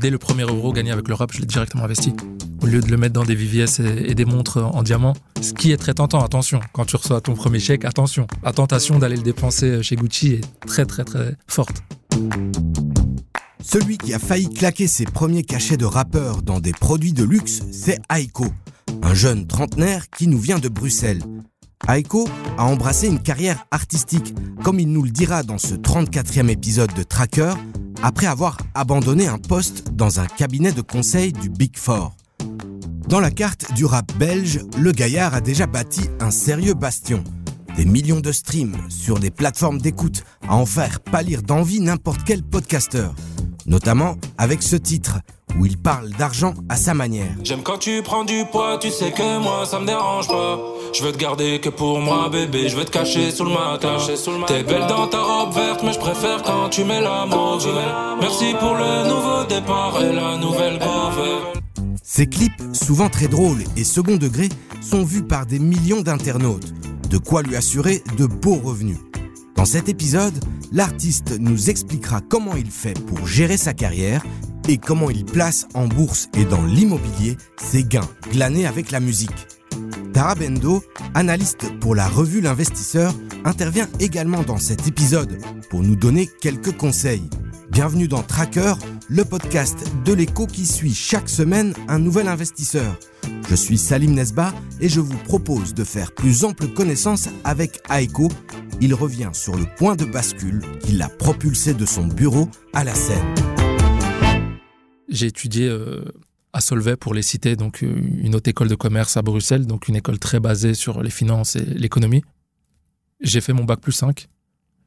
Dès le premier euro gagné avec le rap, je l'ai directement investi. Au lieu de le mettre dans des VVS et, et des montres en diamant, ce qui est très tentant, attention. Quand tu reçois ton premier chèque, attention. La tentation d'aller le dépenser chez Gucci est très très très forte. Celui qui a failli claquer ses premiers cachets de rappeur dans des produits de luxe, c'est Aiko, un jeune trentenaire qui nous vient de Bruxelles. Aiko a embrassé une carrière artistique, comme il nous le dira dans ce 34e épisode de Tracker, après avoir abandonné un poste dans un cabinet de conseil du Big Four. Dans la carte du rap belge, le gaillard a déjà bâti un sérieux bastion. Des millions de streams sur des plateformes d'écoute à en faire pâlir d'envie n'importe quel podcasteur notamment avec ce titre où il parle d'argent à sa manière. J'aime quand tu prends du poids, tu sais que moi ça me dérange pas. Je veux te garder que pour moi bébé, je veux te cacher sous le matin. T'es belle dans ta robe verte, mais je préfère quand tu mets la mauve. Merci pour le nouveau départ et la nouvelle couve. Ces clips, souvent très drôles et second degré, sont vus par des millions d'internautes. De quoi lui assurer de beaux revenus. Dans cet épisode, l'artiste nous expliquera comment il fait pour gérer sa carrière et comment il place en bourse et dans l'immobilier ses gains glanés avec la musique. Tara Bendo, analyste pour la revue L'Investisseur, intervient également dans cet épisode pour nous donner quelques conseils. Bienvenue dans Tracker, le podcast de l'écho qui suit chaque semaine un nouvel investisseur. Je suis Salim Nesba et je vous propose de faire plus ample connaissance avec Aiko, il revient sur le point de bascule qui l'a propulsé de son bureau à la scène. J'ai étudié euh, à Solvay pour les citer, donc euh, une haute école de commerce à Bruxelles, donc une école très basée sur les finances et l'économie. J'ai fait mon bac plus 5.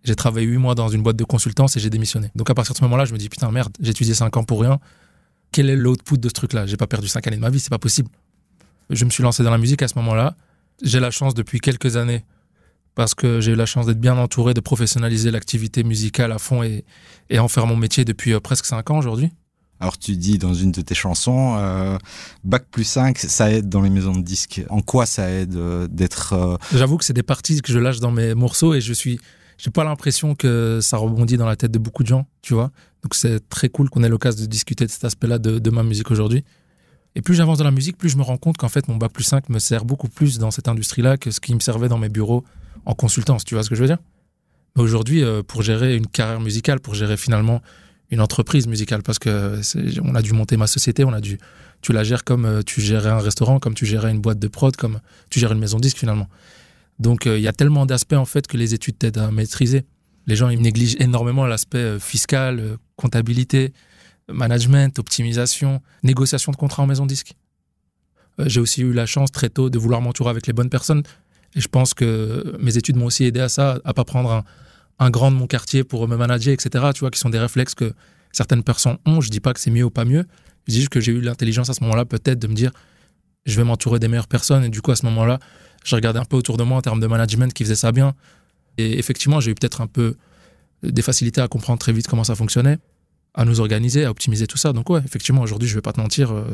J'ai travaillé 8 mois dans une boîte de consultance et j'ai démissionné. Donc à partir de ce moment-là, je me dis putain merde, j'ai étudié 5 ans pour rien. Quel est l'output de ce truc-là? J'ai pas perdu 5 années de ma vie, c'est pas possible. Je me suis lancé dans la musique à ce moment-là. J'ai la chance depuis quelques années parce que j'ai eu la chance d'être bien entouré, de professionnaliser l'activité musicale à fond et, et en faire mon métier depuis euh, presque 5 ans aujourd'hui. Alors tu dis dans une de tes chansons, euh, Bac plus 5, ça aide dans les maisons de disques. En quoi ça aide euh, d'être... J'avoue que c'est des parties que je lâche dans mes morceaux et je suis... J'ai pas l'impression que ça rebondit dans la tête de beaucoup de gens, tu vois. Donc c'est très cool qu'on ait l'occasion de discuter de cet aspect-là de, de ma musique aujourd'hui. Et plus j'avance dans la musique, plus je me rends compte qu'en fait mon Bac plus 5 me sert beaucoup plus dans cette industrie-là que ce qui me servait dans mes bureaux en consultance, tu vois ce que je veux dire Mais aujourd'hui, euh, pour gérer une carrière musicale, pour gérer finalement une entreprise musicale, parce que on a dû monter ma société, on a dû, tu la gères comme euh, tu gérais un restaurant, comme tu gérais une boîte de prod, comme tu gères une maison disque finalement. Donc euh, il y a tellement d'aspects en fait que les études t'aident à maîtriser. Les gens ils négligent énormément l'aspect fiscal, comptabilité, management, optimisation, négociation de contrats en maison de disque. J'ai aussi eu la chance très tôt de vouloir m'entourer avec les bonnes personnes. Et je pense que mes études m'ont aussi aidé à ça, à pas prendre un, un, grand de mon quartier pour me manager, etc. Tu vois, qui sont des réflexes que certaines personnes ont. Je dis pas que c'est mieux ou pas mieux. Je dis juste que j'ai eu l'intelligence à ce moment-là, peut-être, de me dire, je vais m'entourer des meilleures personnes. Et du coup, à ce moment-là, je regardais un peu autour de moi en termes de management qui faisait ça bien. Et effectivement, j'ai eu peut-être un peu des facilités à comprendre très vite comment ça fonctionnait, à nous organiser, à optimiser tout ça. Donc ouais, effectivement, aujourd'hui, je vais pas te mentir, euh,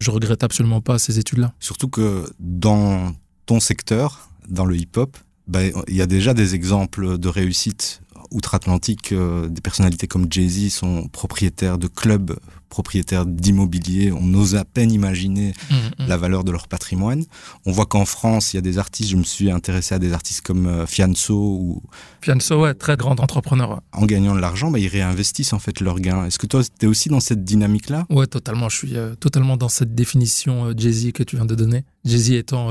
je regrette absolument pas ces études-là. Surtout que dans ton secteur, dans le hip-hop, ben, il y a déjà des exemples de réussite outre-Atlantique. Euh, des personnalités comme Jay-Z sont propriétaires de clubs, propriétaires d'immobilier. On ose à peine imaginer mmh, mmh. la valeur de leur patrimoine. On voit qu'en France, il y a des artistes, je me suis intéressé à des artistes comme euh, Fianso ou... Fianso, ouais, très grand entrepreneur. En gagnant de l'argent, ben, ils réinvestissent en fait leurs gains. Est-ce que toi, tu es aussi dans cette dynamique-là? Ouais, totalement. Je suis euh, totalement dans cette définition euh, Jay-Z que tu viens de donner. Jay-Z étant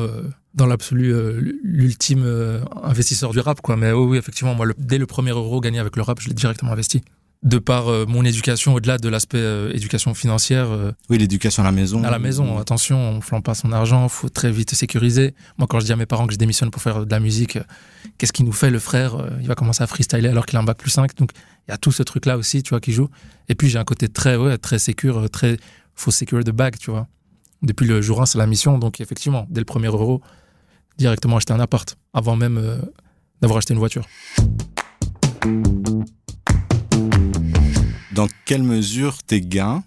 dans l'absolu euh, l'ultime euh, investisseur du rap quoi. Mais oui, oui effectivement moi le, dès le premier euro gagné avec le rap je l'ai directement investi. De par euh, mon éducation au-delà de l'aspect éducation financière oui l'éducation à la maison. à la maison attention on flambe pas son argent faut très vite sécuriser. Moi quand je dis à mes parents que je démissionne pour faire de la musique qu'est-ce qui nous fait le frère il va commencer à freestyler alors qu'il a un bac plus 5 donc il y a tout ce truc là aussi tu vois qui joue. Et puis j'ai un côté très ouais très sécure très faut sécuriser de bag tu vois. Depuis le jour 1 c'est la mission. Donc effectivement dès le premier euro directement acheter un appart avant même euh, d'avoir acheté une voiture. Dans quelle mesure tes gains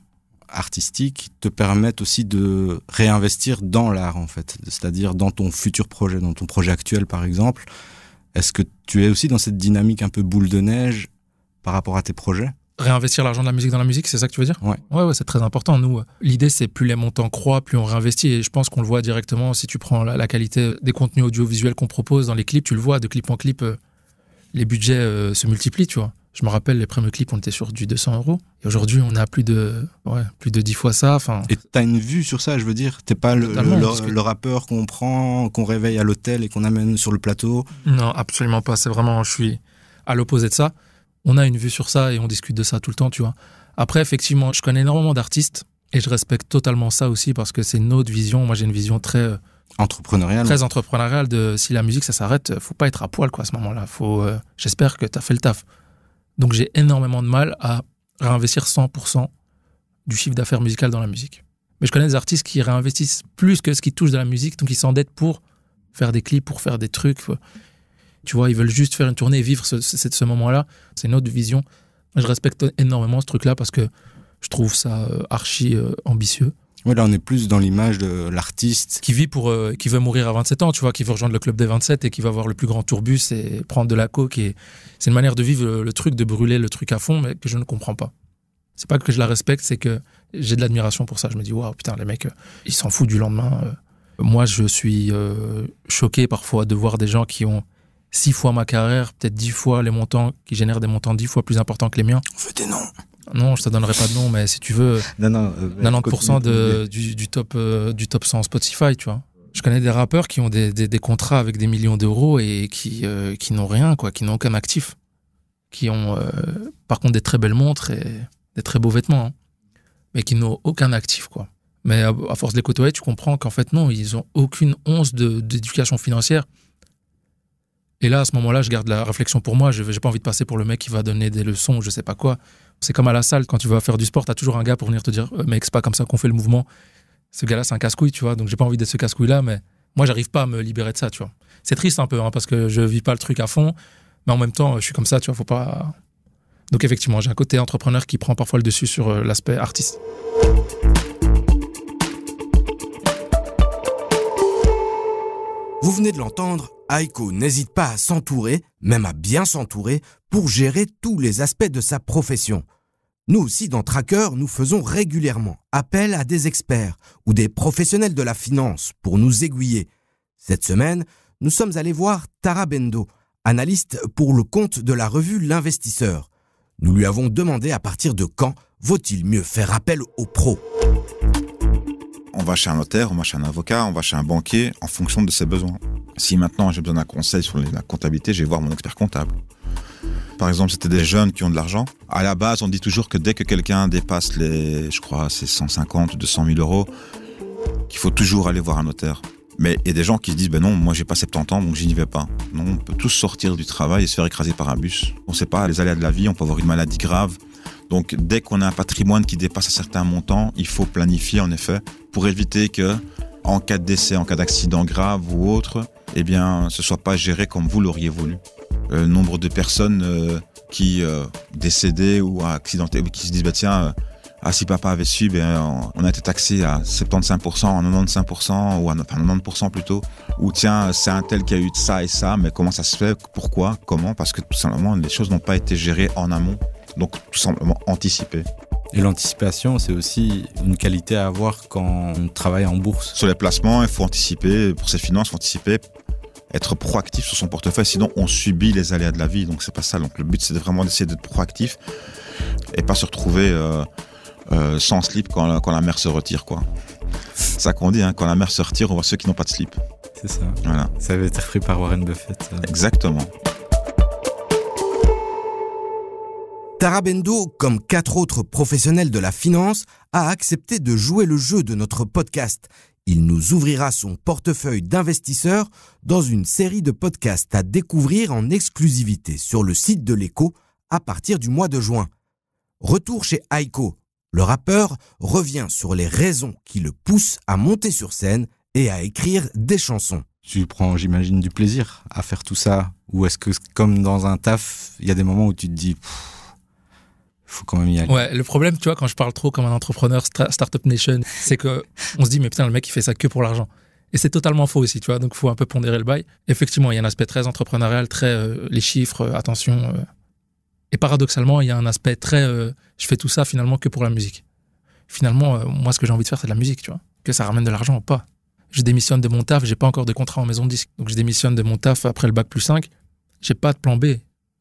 artistiques te permettent aussi de réinvestir dans l'art en fait, c'est-à-dire dans ton futur projet, dans ton projet actuel par exemple? Est-ce que tu es aussi dans cette dynamique un peu boule de neige par rapport à tes projets? Réinvestir l'argent de la musique dans la musique, c'est ça que tu veux dire Ouais. Ouais, ouais, c'est très important. Nous, euh, l'idée, c'est plus les montants croient, plus on réinvestit. Et je pense qu'on le voit directement si tu prends la, la qualité des contenus audiovisuels qu'on propose dans les clips, tu le vois, de clip en clip, euh, les budgets euh, se multiplient, tu vois. Je me rappelle, les premiers clips, on était sur du 200 euros. Et aujourd'hui, on a plus de, ouais, plus de 10 fois ça. Enfin, Et t'as une vue sur ça, je veux dire T'es pas le, le- le rappeur qu'on prend, qu'on réveille à l'hôtel et qu'on amène sur le plateau Non, absolument pas. C'est vraiment, je suis à l'opposé de ça. On a une vue sur ça et on discute de ça tout le temps, tu vois. Après, effectivement, je connais énormément d'artistes et je respecte totalement ça aussi parce que c'est une autre vision. Moi, j'ai une vision très, euh, entrepreneurial. très entrepreneuriale de si la musique ça s'arrête, euh, faut pas être à poil quoi à ce moment-là. Faut, euh, j'espère que tu as fait le taf. Donc j'ai énormément de mal à réinvestir 100% du chiffre d'affaires musical dans la musique. Mais je connais des artistes qui réinvestissent plus que ce qui touche de la musique, donc ils s'endettent pour faire des clips, pour faire des trucs. Tu vois, ils veulent juste faire une tournée et vivre ce, ce, ce moment-là. C'est une autre vision. Je respecte énormément ce truc-là parce que je trouve ça euh, archi euh, ambitieux. Ouais, là, on est plus dans l'image de l'artiste. Qui vit pour, euh, qui veut mourir à 27 ans, tu vois, qui veut rejoindre le club des 27 et qui va avoir le plus grand tourbus et prendre de la coke. Et c'est une manière de vivre le, le truc, de brûler le truc à fond, mais que je ne comprends pas. C'est pas que je la respecte, c'est que j'ai de l'admiration pour ça. Je me dis, waouh, putain, les mecs, ils s'en foutent du lendemain. Moi, je suis choqué parfois de voir des gens qui ont six fois ma carrière, peut-être dix fois les montants, qui génèrent des montants dix fois plus importants que les miens. On veut des noms. Non, je te donnerai pas de nom, mais si tu veux, Non, non. euh, 90% de, du, du top, euh, du top 100 Spotify, tu vois. Je connais des rappeurs qui ont des, des, des contrats avec des millions d'euros et qui, euh, qui n'ont rien, quoi, qui n'ont aucun actif. Qui ont, euh, par contre, des très belles montres et des très beaux vêtements, hein, mais qui n'ont aucun actif, quoi. Mais à, à force de les côtoyer, tu comprends qu'en fait, non, ils ont aucune once d'éducation financière. Et là, à ce moment-là, je garde la réflexion pour moi. Je n'ai pas envie de passer pour le mec qui va donner des leçons, je sais pas quoi. C'est comme à la salle, quand tu vas faire du sport, tu as toujours un gars pour venir te dire Euh, Mec, c'est pas comme ça qu'on fait le mouvement. Ce gars-là, c'est un casse-couille, tu vois. Donc, j'ai pas envie d'être ce casse-couille-là, mais moi, j'arrive pas à me libérer de ça, tu vois. C'est triste un peu, hein, parce que je vis pas le truc à fond, mais en même temps, je suis comme ça, tu vois. Faut pas. Donc, effectivement, j'ai un côté entrepreneur qui prend parfois le dessus sur euh, l'aspect artiste. Vous venez de l'entendre, Aiko n'hésite pas à s'entourer, même à bien s'entourer, pour gérer tous les aspects de sa profession. Nous aussi, dans Tracker, nous faisons régulièrement appel à des experts ou des professionnels de la finance pour nous aiguiller. Cette semaine, nous sommes allés voir Tara Bendo, analyste pour le compte de la revue L'Investisseur. Nous lui avons demandé à partir de quand vaut-il mieux faire appel aux pros. On va chez un notaire, on va chez un avocat, on va chez un banquier en fonction de ses besoins. Si maintenant j'ai besoin d'un conseil sur la comptabilité, je vais voir mon expert comptable. Par exemple, c'était des jeunes qui ont de l'argent. À la base, on dit toujours que dès que quelqu'un dépasse les, je crois, c'est 150 ou 200 000 euros, qu'il faut toujours aller voir un notaire. Mais il y a des gens qui se disent, ben non, moi j'ai pas 70 ans, donc j'y vais pas. Non, on peut tous sortir du travail et se faire écraser par un bus. On sait pas, les aléas de la vie, on peut avoir une maladie grave. Donc dès qu'on a un patrimoine qui dépasse un certain montant, il faut planifier en effet pour éviter que, en cas de décès, en cas d'accident grave ou autre, eh bien, ce soit pas géré comme vous l'auriez voulu. Euh, nombre de personnes euh, qui euh, décédées ou accidentées, qui se disent bah tiens, euh, ah si papa avait su, ben on a été taxé à 75%, à 95% ou à enfin, 90% plutôt. Ou tiens, c'est un tel qui a eu ça et ça, mais comment ça se fait? Pourquoi? Comment? Parce que tout simplement les choses n'ont pas été gérées en amont. Donc tout simplement anticipées. Et l'anticipation, c'est aussi une qualité à avoir quand on travaille en bourse. Sur les placements, il faut anticiper, pour ses finances, il faut anticiper, être proactif sur son portefeuille, sinon on subit les aléas de la vie, donc c'est pas ça. Donc le but c'est vraiment d'essayer d'être proactif et pas se retrouver euh, euh, sans slip quand la, quand la mer se retire, quoi. C'est ça qu'on dit, hein, quand la mer se retire, on voit ceux qui n'ont pas de slip. C'est ça. Voilà, Ça avait été repris par Warren Buffett. ça. exactement. Tarabendo, comme quatre autres professionnels de la finance, a accepté de jouer le jeu de notre podcast. Il nous ouvrira son portefeuille d'investisseurs dans une série de podcasts à découvrir en exclusivité sur le site de l'écho à partir du mois de juin. Retour chez Aiko. Le rappeur revient sur les raisons qui le poussent à monter sur scène et à écrire des chansons. Tu prends, j'imagine, du plaisir à faire tout ça Ou est-ce que, comme dans un taf, il y a des moments où tu te dis, faut quand même y aller Ouais, le problème, tu vois, quand je parle trop comme un entrepreneur Startup Nation, c'est que on se dit, mais putain, le mec, il fait ça que pour l'argent. Et c'est totalement faux aussi, tu vois, donc il faut un peu pondérer le bail. Effectivement, il y a un aspect très entrepreneurial, très euh, les chiffres, euh, attention. euh. Et paradoxalement, il y a un aspect très. je fais tout ça finalement que pour la musique. Finalement, moi, ce que j'ai envie de faire, c'est de la musique, tu vois. Que ça ramène de l'argent ou pas. Je démissionne de mon taf, j'ai pas encore de contrat en maison de disque. Donc je démissionne de mon taf après le bac plus 5. J'ai pas de plan B.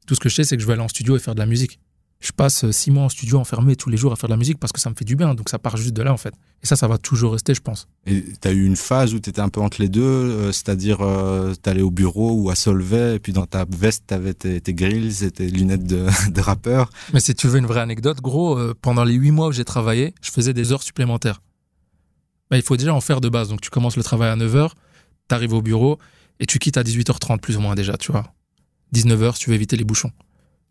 Tout ce que je sais, c'est que je vais aller en studio et faire de la musique. Je passe euh, six mois en studio enfermé tous les jours à faire de la musique parce que ça me fait du bien. Donc ça part juste de là, en fait. Et ça, ça va toujours rester, je pense. Et tu as eu une phase où tu étais un peu entre les deux, euh, c'est-à-dire euh, tu allais au bureau ou à Solvay, et puis dans ta veste, tu avais tes, tes grills et tes lunettes de, de rappeur. Mais si tu veux une vraie anecdote, gros, euh, pendant les huit mois où j'ai travaillé, je faisais des heures supplémentaires. Bah, il faut déjà en faire de base. Donc tu commences le travail à 9h, tu arrives au bureau et tu quittes à 18h30 plus ou moins déjà, tu vois. 19h si tu veux éviter les bouchons.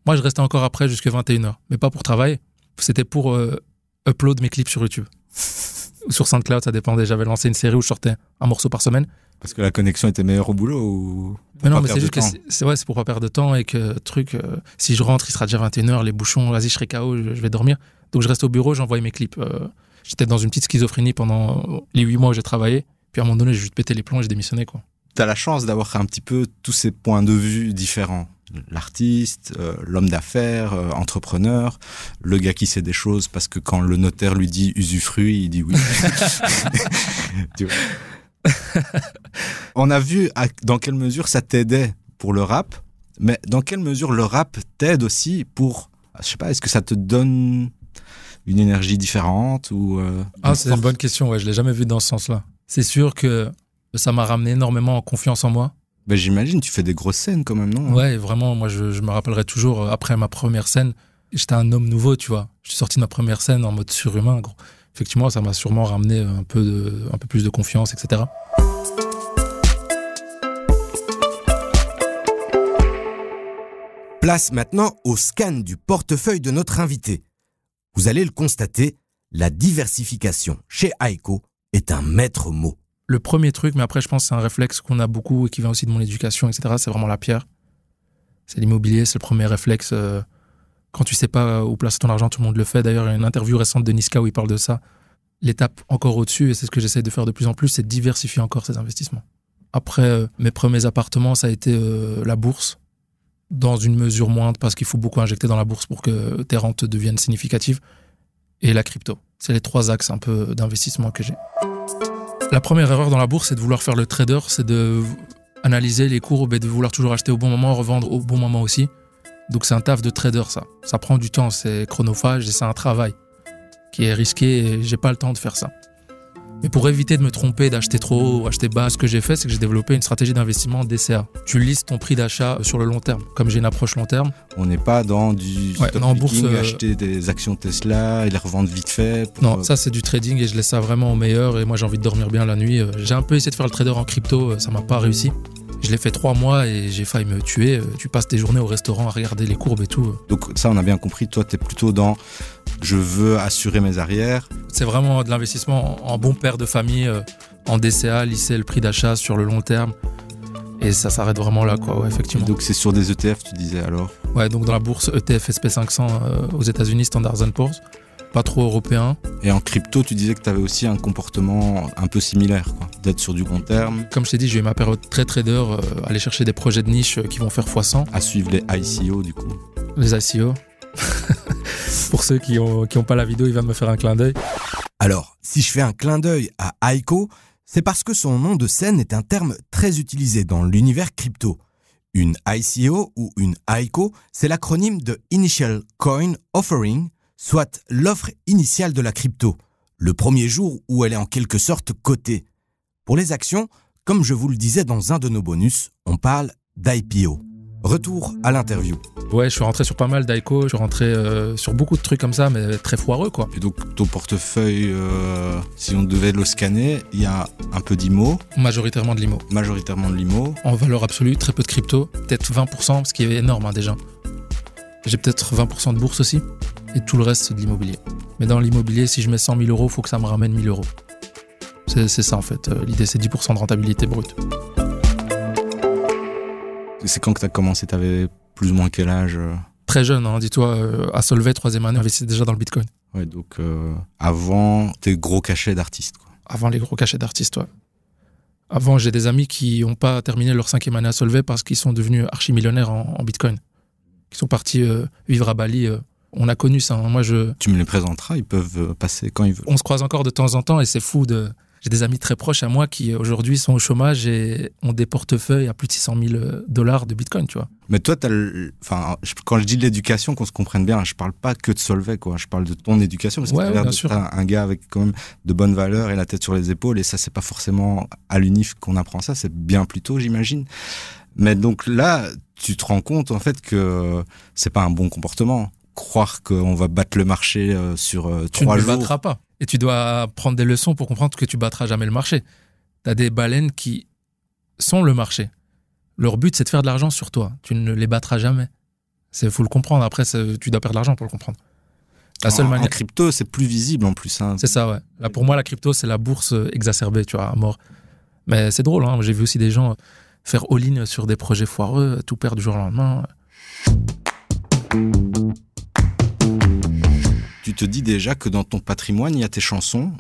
Moi, je restais encore après jusqu'à 21h, mais pas pour travailler. C'était pour euh, upload mes clips sur YouTube. Ou sur SoundCloud, ça dépendait. J'avais lancé une série où je sortais un morceau par semaine. Parce que la connexion était meilleure au boulot ou Mais non, mais c'est juste que c'est- ouais, pour pas perdre de temps et que truc, euh, si je rentre, il sera déjà 21h, les bouchons, vas-y, je serai KO, je, je vais dormir. Donc je reste au bureau, j'envoyais mes clips. Euh, J'étais dans une petite schizophrénie pendant les huit mois où j'ai travaillé. Puis à un moment donné, j'ai juste pété les plombs et j'ai démissionné, quoi. tu as la chance d'avoir un petit peu tous ces points de vue différents. L'artiste, euh, l'homme d'affaires, euh, entrepreneur, le gars qui sait des choses parce que quand le notaire lui dit usufruit, il dit oui. Tu vois. On a vu à- dans quelle mesure ça t'aidait pour le rap, mais dans quelle mesure le rap t'aide aussi pour, je sais pas, est-ce que ça te donne une énergie différente ou euh, Ah, c'est une bonne question, ouais, je l'ai jamais vu dans ce sens-là. C'est sûr que ça m'a ramené énormément en confiance en moi. Ben, J'imagine, tu fais des grosses scènes quand même, non? Ouais, vraiment, moi, je, je me rappellerai toujours, euh, après ma première scène, j'étais un homme nouveau, tu vois. Je suis sorti de ma première scène en mode surhumain, gros. Effectivement, ça m'a sûrement ramené un peu, de, un peu plus de confiance, etc. Place maintenant au scan du portefeuille de notre invité. Vous allez le constater, la diversification chez Aiko est un maître mot. Le premier truc, mais après, je pense que c'est un réflexe qu'on a beaucoup et qui vient aussi de mon éducation, etc., c'est vraiment la pierre. C'est l'immobilier, c'est le premier réflexe. euh, quand tu sais pas où placer ton argent, tout le monde le fait. D'ailleurs, il y a une interview récente de Niska où il parle de ça. L'étape encore au-dessus, et c'est ce que j'essaie de faire de plus en plus, c'est diversifier encore ces investissements. Après, euh, mes premiers appartements, ça a été euh, la bourse, dans une mesure moindre, parce qu'il faut beaucoup injecter dans la bourse pour que tes rentes deviennent significatives, et la crypto. C'est les trois axes un peu d'investissement que j'ai. La première erreur dans la bourse, c'est de vouloir faire le trader, c'est de analyser les courbes et de vouloir toujours acheter au bon moment, revendre au bon moment aussi. Donc c'est un taf de trader, ça. Ça prend du temps, c'est chronophage et c'est un travail qui est risqué et j'ai pas le temps de faire ça. Mais pour éviter de me tromper, d'acheter trop haut ou acheter bas, ce que j'ai fait, c'est que j'ai développé une stratégie d'investissement DCA. Tu listes ton prix d'achat sur le long terme. Comme j'ai une approche long terme, On n'est pas dans du Ouais, stock non, en picking, bourse, euh, acheter des actions Tesla et les revendre vite fait. pour, Non, euh, ça c'est du trading et je laisse ça vraiment au meilleur. Et moi j'ai envie de dormir bien la nuit. Euh, J'ai un peu essayé de faire le trader en crypto, euh, ça m'a pas réussi. Je l'ai fait trois mois et j'ai failli me tuer. Euh, Tu passes tes journées au restaurant à regarder les courbes et tout. Donc ça, on a bien compris. Toi, tu es plutôt dans je veux assurer mes arrières. C'est vraiment de l'investissement en bon père de famille, euh, en DCA, lisser le prix d'achat sur le long terme. Et ça s'arrête vraiment là, quoi, ouais, Et effectivement. donc c'est sur des ETF, tu disais alors? Ouais, donc dans la bourse ETF SP500 euh, aux États-Unis, Standard Poor's, pas trop européen. Et en crypto, tu disais que tu avais aussi un comportement un peu similaire, quoi. D'être sur du long terme, Comme je t'ai dit, j'ai eu ma période très trader, euh, aller chercher des projets de niche euh, qui vont faire x100. à suivre les ICO du coup. les ICO. Pour ceux qui ont, qui ont pas la vidéo, il va me faire un clin d'œil. Alors, si je fais un clin d'œil à Aiko, c'est parce que son nom de scène est un terme très utilisé dans l'univers crypto. Une ICO ou une ICO, c'est l'acronyme de Initial Coin Offering, soit l'offre initiale de la crypto, le premier jour où elle est en quelque sorte cotée. Pour les actions, comme je vous le disais dans un de nos bonus, on parle d'IPO. Retour à l'interview. Ouais, je suis rentré sur pas mal d'ICO, je suis rentré euh, sur beaucoup de trucs comme ça, mais très foireux, quoi. Et donc ton portefeuille, euh, si on devait le scanner, il y a un peu d'IMO, Majoritairement de l'IMO. majoritairement de l'IMO. En valeur absolue, très peu de crypto, peut-être 20%, ce qui est énorme hein, déjà. J'ai peut-être 20% de bourse aussi, et tout le reste, c'est de l'immobilier. Mais dans l'immobilier, si je mets 100 000 euros, faut que ça me ramène 1000 euros. C'est ça en fait. Euh, L'idée, c'est 10% de rentabilité brute. C'est quand que tu as commencé? Tu avais plus ou moins quel âge euh? Très jeune, hein, dis-toi, euh, à Solvay, troisième année, investissait déjà dans le bitcoin. Ouais, donc euh, avant tes gros cachets d'artiste. quoi. Avant les gros cachets d'artistes, ouais. Avant, j'ai des amis qui n'ont pas terminé leur cinquième année à Solvay parce qu'ils sont devenus archi-millionnaires en, en bitcoin. qui sont partis euh, vivre à Bali. euh, on a connu ça. hein. Moi, je, Tu me les présenteras, ils peuvent euh, passer quand ils veulent. on se croise encore de temps en temps et c'est fou de. J'ai des amis très proches à moi qui euh, aujourd'hui sont au chômage et ont des portefeuilles à plus de 600 000 dollars de Bitcoin, tu vois. Mais toi, le- enfin, quand je dis de l'éducation, qu'on se comprenne bien, je parle pas que de Solvay, quoi. Je parle de ton éducation, parce que Ouais, ouais, d'être sûr. un, un gars avec quand même de bonnes valeurs et la tête sur les épaules, et ça, c'est pas forcément à l'UNIF qu'on apprend ça, c'est bien plus tôt, j'imagine. Mais donc là, tu te rends compte, en fait, que c'est pas un bon comportement. Croire qu'on va battre le marché euh, sur euh, Tu ne trois le jours. battras pas. Et tu dois prendre des leçons pour comprendre que tu battras jamais le marché. Tu as des baleines qui sont le marché. Leur but, c'est de faire de l'argent sur toi. Tu ne les battras jamais. Il faut le comprendre. Après, tu dois perdre de l'argent pour le comprendre. La seule en, en manière. crypto, c'est plus visible en plus. Hein. C'est ça, ouais. Là, pour moi, la crypto, c'est la bourse exacerbée, tu vois, à mort. Mais c'est drôle, hein. J'ai vu aussi des gens faire all-in sur des projets foireux, tout perdre du jour au lendemain. Tu te dis déjà que dans ton patrimoine, il y a tes chansons.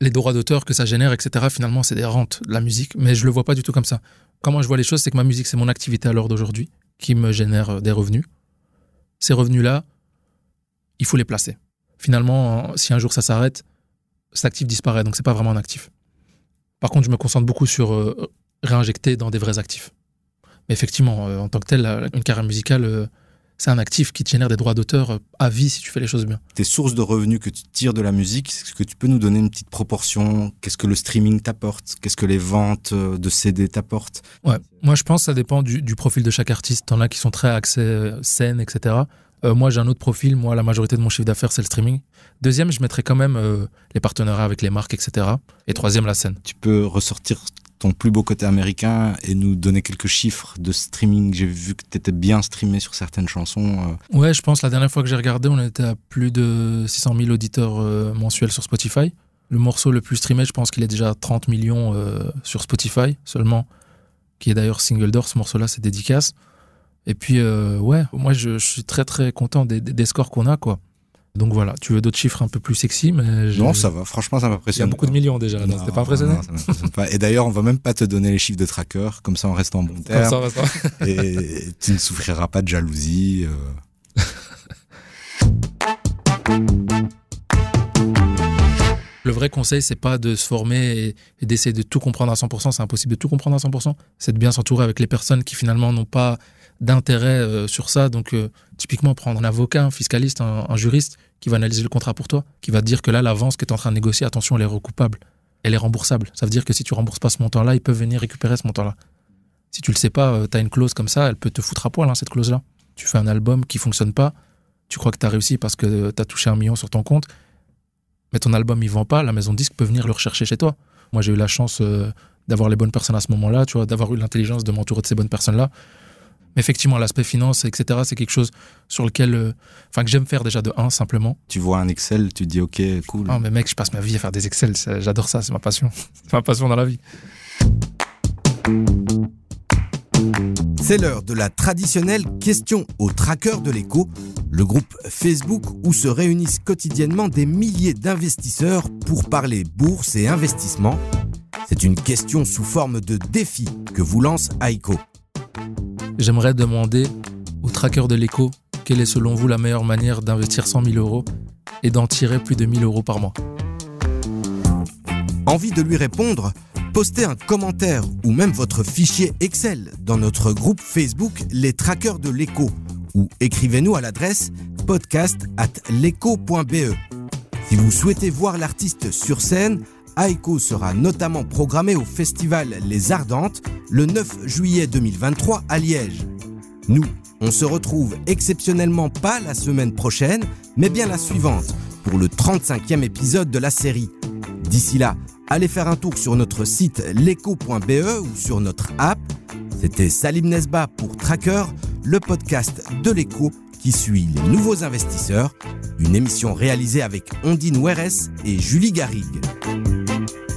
les droits d'auteur que ça génère, etc., finalement, c'est des rentes de la musique. Mais je le vois pas du tout comme ça. Comment je vois les choses, c'est que ma musique, c'est mon activité à l'heure d'aujourd'hui qui me génère euh, des revenus. Ces revenus-là, il faut les placer. Finalement, si un jour ça s'arrête, cet actif disparaît, donc c'est pas vraiment un actif. Par contre, je me concentre beaucoup sur euh, réinjecter dans des vrais actifs. Mais effectivement, euh, en tant que tel, une carrière musicale, c'est un actif qui te génère des droits d'auteur euh, à vie si tu fais les choses bien. tes sources de revenus que tu tires de la musique, est-ce que tu peux nous donner une petite proportion? Qu'est-ce que le streaming t'apporte? Qu'est-ce que les ventes euh, de CD t'apportent? Ouais, moi je pense que ça dépend du, du profil de chaque artiste. T'en as qui sont très axés euh, scène, etc. Euh, moi j'ai un autre profil. Moi la majorité de mon chiffre d'affaires c'est le streaming. Deuxième, je mettrais quand même euh, les partenariats avec les marques, etc. Et troisième, la scène. Tu peux ressortir ton plus beau côté américain et nous donner quelques chiffres de streaming. J'ai vu que tu étais bien streamé sur certaines chansons. euh. Ouais, je pense la dernière fois que j'ai regardé, on était à plus de 600 000 auditeurs euh, mensuels sur Spotify. Le morceau le plus streamé, je pense qu'il est déjà à 30 millions euh, sur Spotify seulement, qui est d'ailleurs single d'or. Ce morceau-là, c'est dédicace. Et puis, ouais, moi, je, suis très, très content des- des scores qu'on a, quoi. Donc voilà, tu veux d'autres chiffres un peu plus sexy, mais. Non, ça va. Franchement, ça Il y a m'impressionne. beaucoup de millions déjà, Non, c'était pas impressionné non, ça m'impressionne pas. Et d'ailleurs, on va même pas te donner les chiffres de tracker, comme ça on reste en bon Comme terme. ça, ça va. et tu ne souffriras pas de jalousie. euh. Le vrai conseil, c'est pas de se former et d'essayer de tout comprendre à 100%. C'est impossible de tout comprendre à 100%. C'est de bien s'entourer avec les personnes qui finalement n'ont pas d'intérêt euh, sur ça. Donc, euh, typiquement, prendre un avocat, un fiscaliste, un, juriste qui va analyser le contrat pour toi, qui va te dire que là, l'avance que tu es en train de négocier, attention, elle est recoupable. Elle est remboursable. Ça veut dire que si tu rembourses pas ce montant-là, ils peuvent venir récupérer ce montant-là. Si tu le sais pas, tu as une clause comme ça, elle peut te foutre à poil, hein, cette clause-là. Tu fais un album qui fonctionne pas, tu crois que tu as réussi parce que tu as touché un million sur ton compte, mais ton album il vend pas, la maison disque peut venir le rechercher chez toi. Moi j'ai eu la chance euh, d'avoir les bonnes personnes à ce moment-là, tu vois, d'avoir eu l'intelligence de m'entourer de ces bonnes personnes-là. Mais effectivement, l'aspect finance, etc., c'est quelque chose sur lequel, euh, enfin que j'aime faire déjà de 1 simplement. Tu vois un Excel, tu te dis ok, cool. Ah mais mec, je passe ma vie à faire des Excel, j'adore ça, c'est ma passion, c'est ma passion dans la vie. C'est l'heure de la traditionnelle question au tracker de l'écho, le groupe Facebook où se réunissent quotidiennement des milliers d'investisseurs pour parler bourse et investissement. C'est une question sous forme de défi que vous lance Aiko. J'aimerais demander au tracker de l'écho quelle est selon vous la meilleure manière d'investir 100 000 euros et d'en tirer plus de 1000 euros par mois. Envie de lui répondre? Postez un commentaire ou même votre fichier Excel dans notre groupe Facebook Les Traqueurs de l'écho ou écrivez-nous à l'adresse podcast at l'écho.be. Si vous souhaitez voir l'artiste sur scène, Aiko sera notamment programmé au festival Les Ardentes le 9 juillet 2023 à Liège. Nous, on se retrouve exceptionnellement pas la semaine prochaine, mais bien la suivante pour le 35e épisode de la série. D'ici là, allez faire un tour sur notre site leco.be ou sur notre app. C'était Salim Nesba pour Tracker, le podcast de l'écho qui suit les nouveaux investisseurs, une émission réalisée avec Ondine Weres et Julie Garrigue.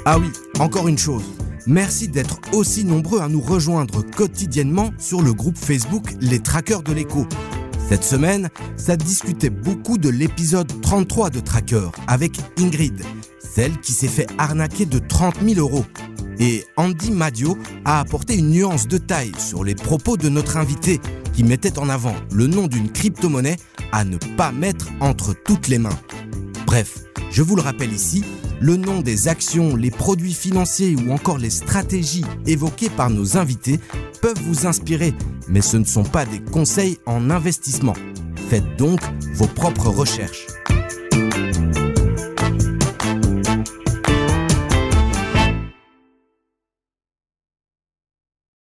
Ah oui, encore une chose. Merci d'être aussi nombreux à nous rejoindre quotidiennement sur le groupe Facebook Les Traqueurs de l'écho. Cette semaine, ça discutait beaucoup de l'épisode 33 de Tracker avec Ingrid, celle qui s'est fait arnaquer de 30 000 euros. Et Andy Madio a apporté une nuance de taille sur les propos de notre invité, qui mettait en avant le nom d'une crypto-monnaie à ne pas mettre entre toutes les mains. Bref, je vous le rappelle ici, le nom des actions, les produits financiers ou encore les stratégies évoquées par nos invités peuvent vous inspirer, mais ce ne sont pas des conseils en investissement. Faites donc vos propres recherches.